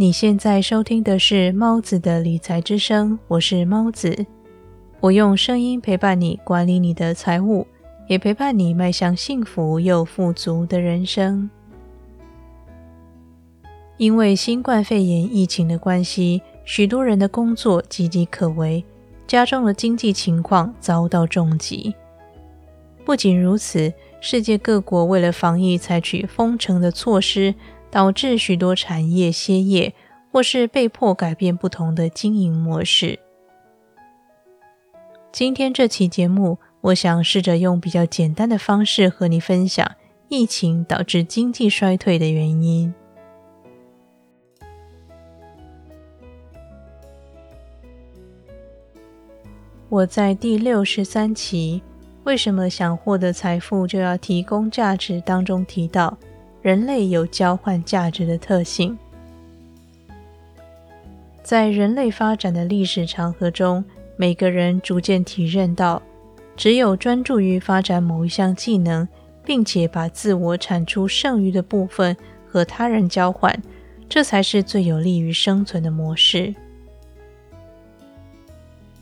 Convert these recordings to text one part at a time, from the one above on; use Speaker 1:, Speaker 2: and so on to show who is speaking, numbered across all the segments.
Speaker 1: 你现在收听的是猫子的理财之声，我是猫子，我用声音陪伴你管理你的财务，也陪伴你迈向幸福又富足的人生。因为新冠肺炎疫情的关系，许多人的工作岌岌可危，家中的经济情况遭到重击。不仅如此，世界各国为了防疫采取封城的措施。导致许多产业歇业，或是被迫改变不同的经营模式。今天这期节目，我想试着用比较简单的方式和你分享疫情导致经济衰退的原因。我在第六十三期《为什么想获得财富就要提供价值》当中提到。人类有交换价值的特性，在人类发展的历史长河中，每个人逐渐体认到，只有专注于发展某一项技能，并且把自我产出剩余的部分和他人交换，这才是最有利于生存的模式。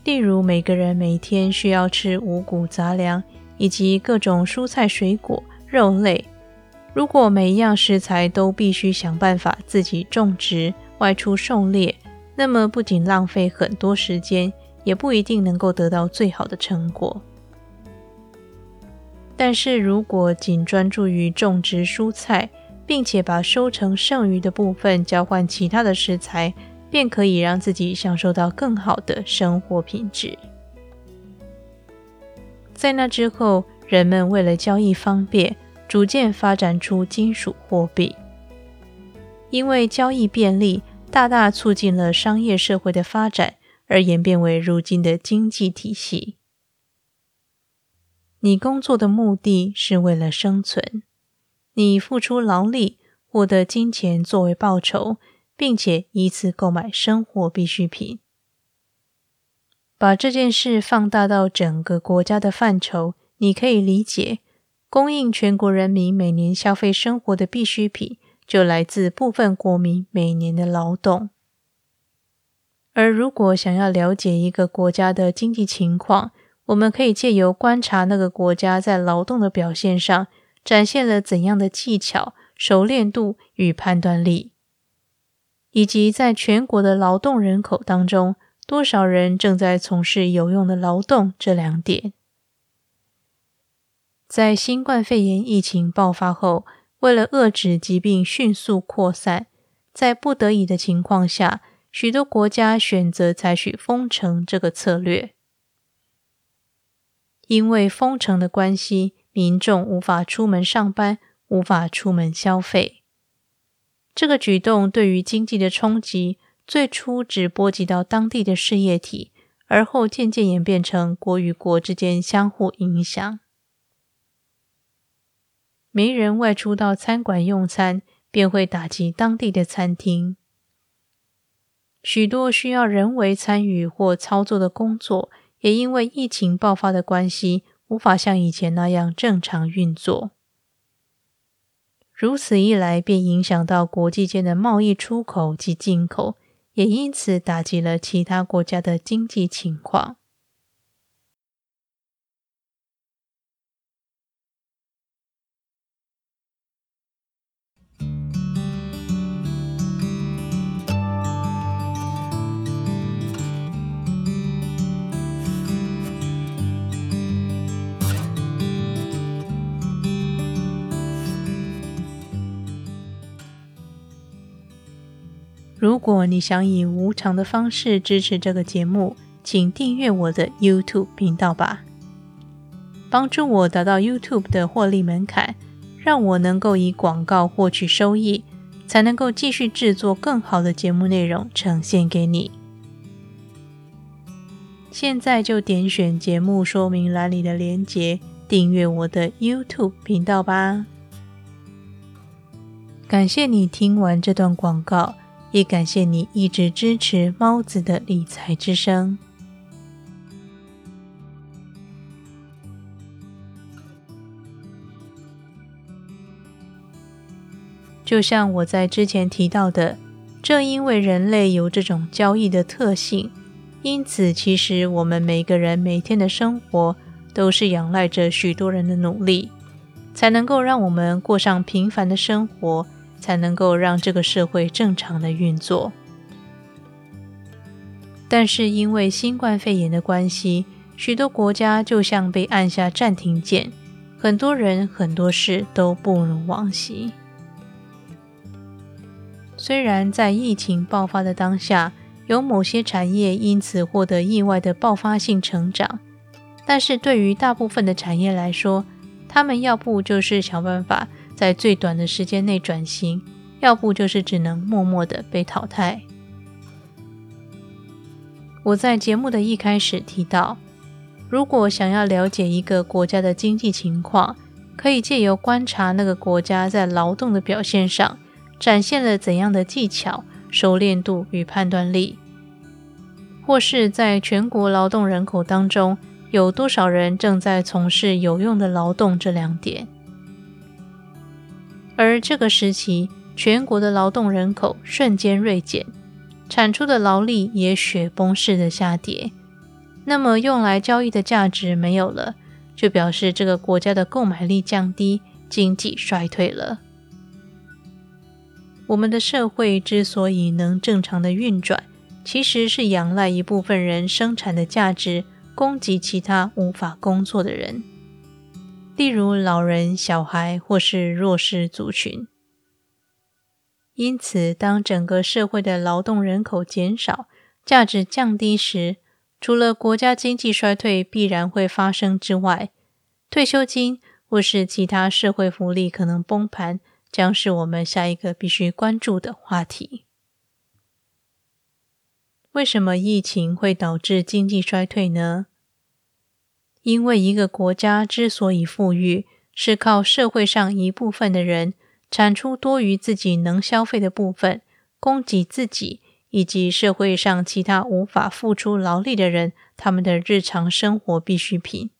Speaker 1: 例如，每个人每天需要吃五谷杂粮，以及各种蔬菜、水果、肉类。如果每一样食材都必须想办法自己种植、外出狩猎，那么不仅浪费很多时间，也不一定能够得到最好的成果。但是如果仅专注于种植蔬菜，并且把收成剩余的部分交换其他的食材，便可以让自己享受到更好的生活品质。在那之后，人们为了交易方便。逐渐发展出金属货币，因为交易便利，大大促进了商业社会的发展，而演变为如今的经济体系。你工作的目的是为了生存，你付出劳力，获得金钱作为报酬，并且以此购买生活必需品。把这件事放大到整个国家的范畴，你可以理解。供应全国人民每年消费生活的必需品，就来自部分国民每年的劳动。而如果想要了解一个国家的经济情况，我们可以借由观察那个国家在劳动的表现上展现了怎样的技巧、熟练度与判断力，以及在全国的劳动人口当中，多少人正在从事有用的劳动这两点。在新冠肺炎疫情爆发后，为了遏制疾病迅速扩散，在不得已的情况下，许多国家选择采取封城这个策略。因为封城的关系，民众无法出门上班，无法出门消费。这个举动对于经济的冲击，最初只波及到当地的事业体，而后渐渐演变成国与国之间相互影响。没人外出到餐馆用餐，便会打击当地的餐厅。许多需要人为参与或操作的工作，也因为疫情爆发的关系，无法像以前那样正常运作。如此一来，便影响到国际间的贸易出口及进口，也因此打击了其他国家的经济情况。如果你想以无偿的方式支持这个节目，请订阅我的 YouTube 频道吧，帮助我达到 YouTube 的获利门槛，让我能够以广告获取收益，才能够继续制作更好的节目内容呈现给你。现在就点选节目说明栏里的链接，订阅我的 YouTube 频道吧。感谢你听完这段广告。也感谢你一直支持猫子的理财之声。就像我在之前提到的，正因为人类有这种交易的特性，因此其实我们每个人每天的生活都是仰赖着许多人的努力，才能够让我们过上平凡的生活，才能够让这个社会正常的运作。但是因为新冠肺炎的关系，许多国家就像被按下暂停键，很多人很多事都不如往昔。虽然在疫情爆发的当下，有某些产业因此获得意外的爆发性成长，但是对于大部分的产业来说，他们要不就是想办法在最短的时间内转型，要不就是只能默默的被淘汰。我在节目的一开始提到，如果想要了解一个国家的经济情况，可以借由观察那个国家在劳动的表现上展现了怎样的技巧、熟练度与判断力，或是在全国劳动人口当中有多少人正在从事有用的劳动这两点。而这个时期，全国的劳动人口瞬间锐减。产出的劳力也雪崩式的下跌，那么用来交易的价值没有了，就表示这个国家的购买力降低，经济衰退了。我们的社会之所以能正常的运转，其实是仰赖一部分人生产的价值攻击其他无法工作的人，例如老人、小孩或是弱势族群。因此，当整个社会的劳动人口减少、价值降低时，除了国家经济衰退必然会发生之外，退休金或是其他社会福利可能崩盘，将是我们下一个必须关注的话题。为什么疫情会导致经济衰退呢？因为一个国家之所以富裕，是靠社会上一部分的人。产出多于自己能消费的部分，供给自己以及社会上其他无法付出劳力的人他们的日常生活必需品。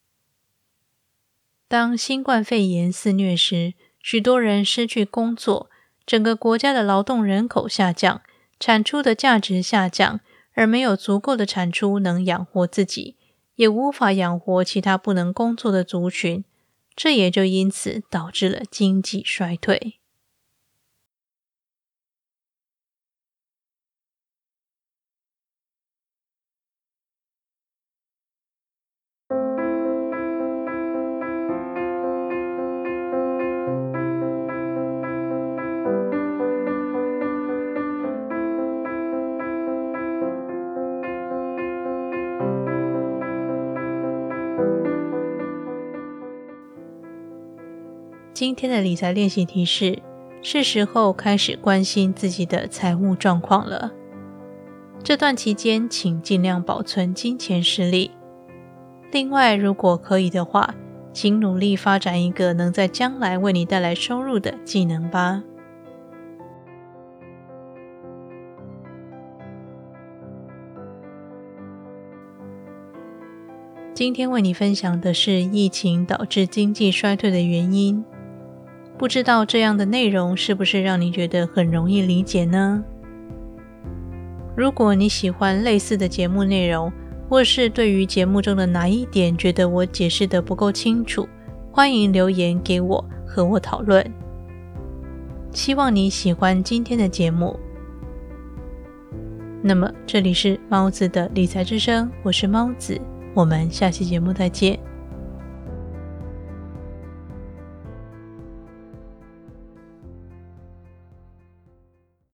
Speaker 1: 当新冠肺炎肆虐时，许多人失去工作，整个国家的劳动人口下降，产出的价值下降，而没有足够的产出能养活自己，也无法养活其他不能工作的族群。这也就因此导致了经济衰退。今天的理财练习提示：是时候开始关心自己的财务状况了。这段期间，请尽量保存金钱实力。另外，如果可以的话，请努力发展一个能在将来为你带来收入的技能吧。今天为你分享的是疫情导致经济衰退的原因。不知道这样的内容是不是让你觉得很容易理解呢？如果你喜欢类似的节目内容，或是对于节目中的哪一点觉得我解释的不够清楚，欢迎留言给我和我讨论。希望你喜欢今天的节目。那么这里是猫子的理财之声，我是猫子，我们下期节目再见。